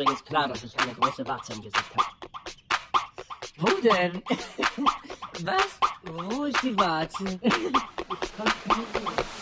übrigens klar, dass ich eine große Warze im Gesicht habe. Wo denn? Was? Wo ist die Warze? komm, komm, komm.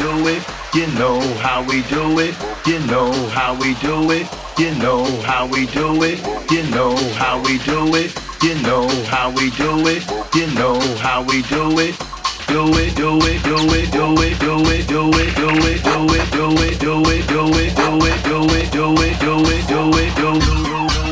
Do it. You know how we do it. You know how we do it. You know how we do it. You know how we do it. You know how we do it. You know how we do it. Do it, do it, do it, do it, do it, do it, do it, do it, do it, do it, do it, do it, do it, do it, do it, do it, do You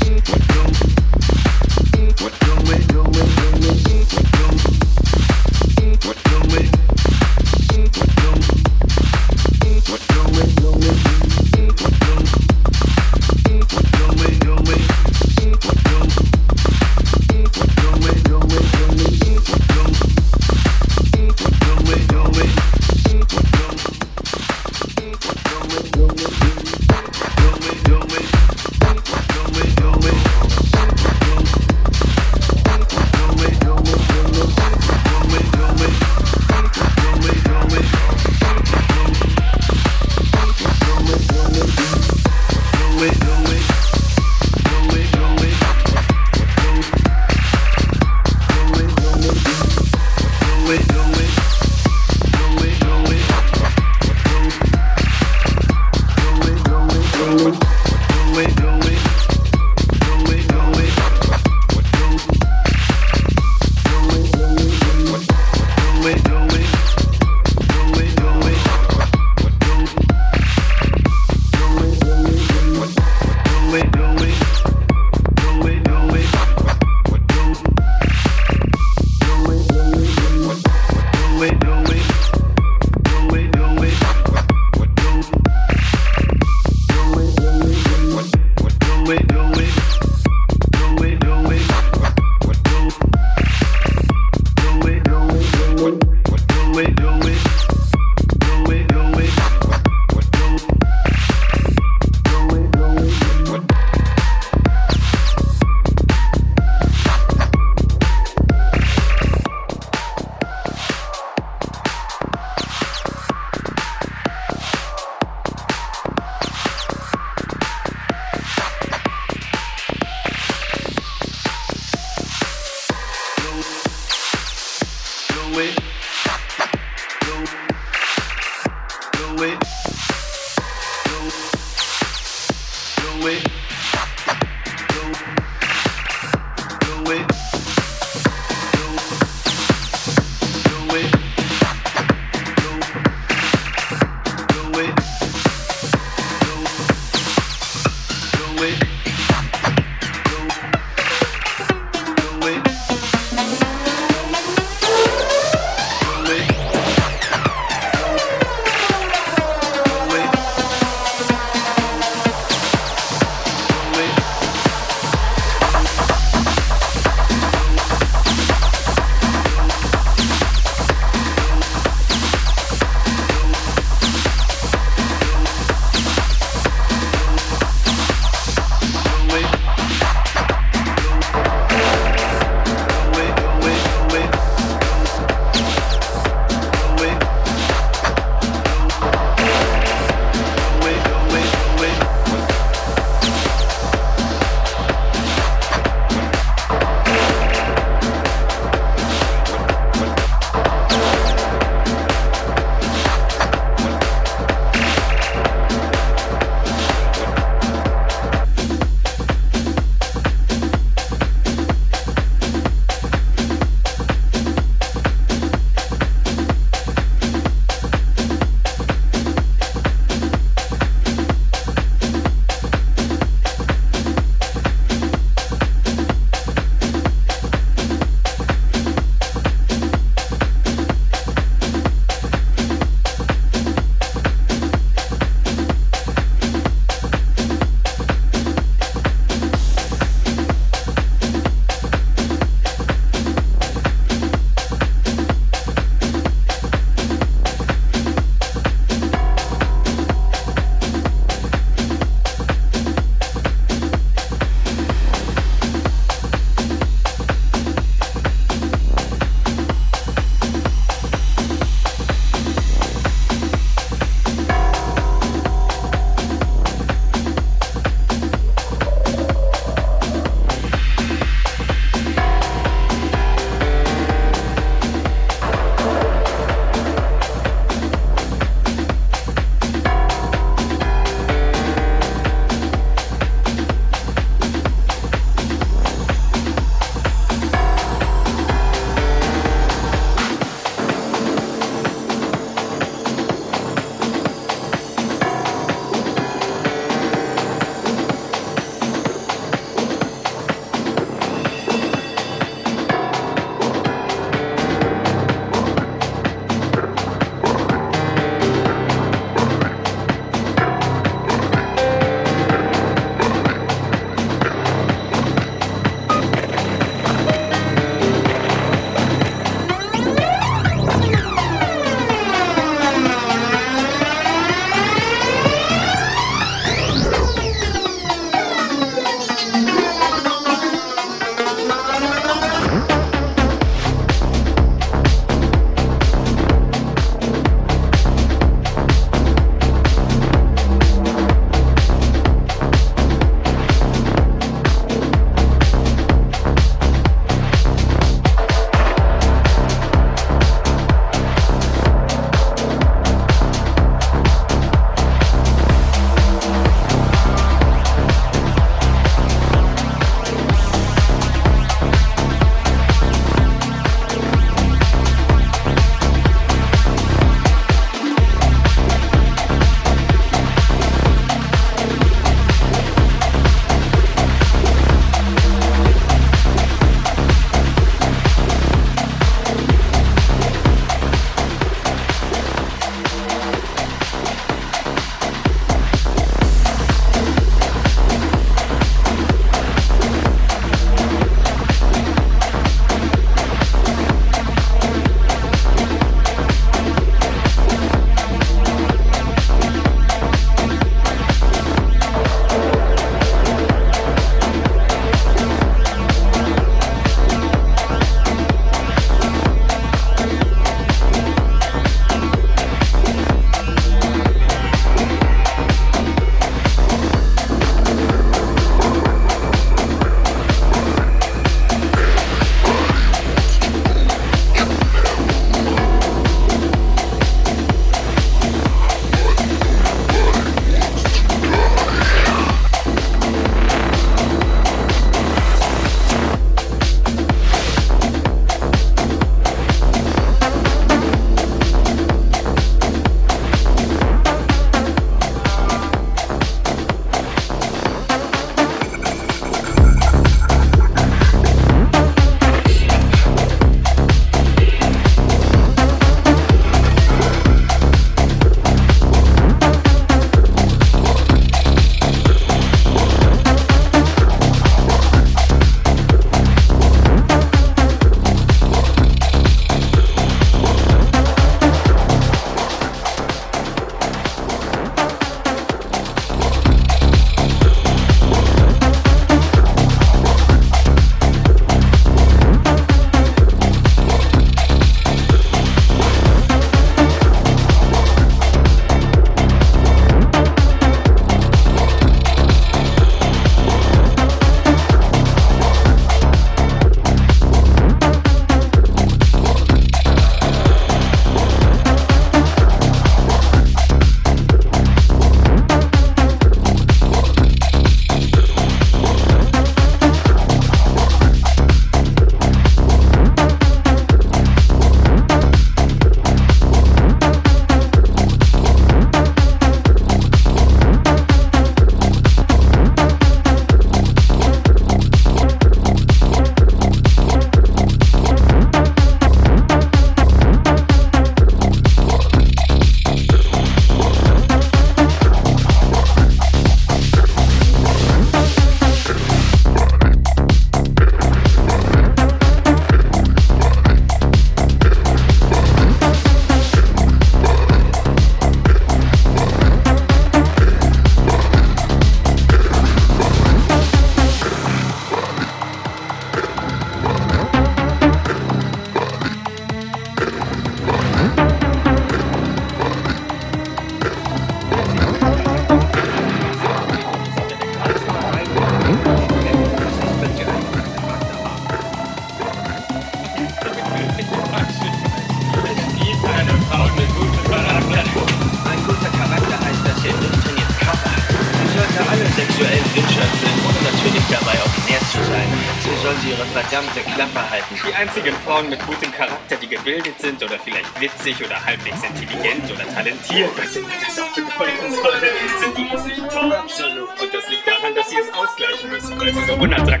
witzig oder halbwegs intelligent oder talentiert, was immer das auch bedeuten soll, sind die hässlichen Frauen. Absolut. Und das liegt daran, dass sie es ausgleichen müssen, weil sie so unattraktiv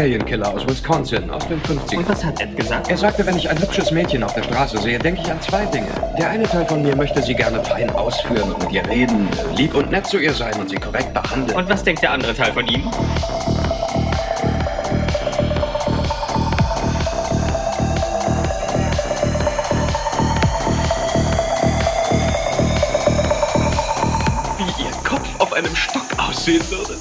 Serienkiller aus Wisconsin, aus den 50ern. Und was hat Ed gesagt? Er sagte, wenn ich ein hübsches Mädchen auf der Straße sehe, denke ich an zwei Dinge. Der eine Teil von mir möchte sie gerne fein ausführen und mit ihr reden, lieb und nett zu ihr sein und sie korrekt behandeln. Und was denkt der andere Teil von ihm? wie ihr Kopf auf einem Stock aussehen würde.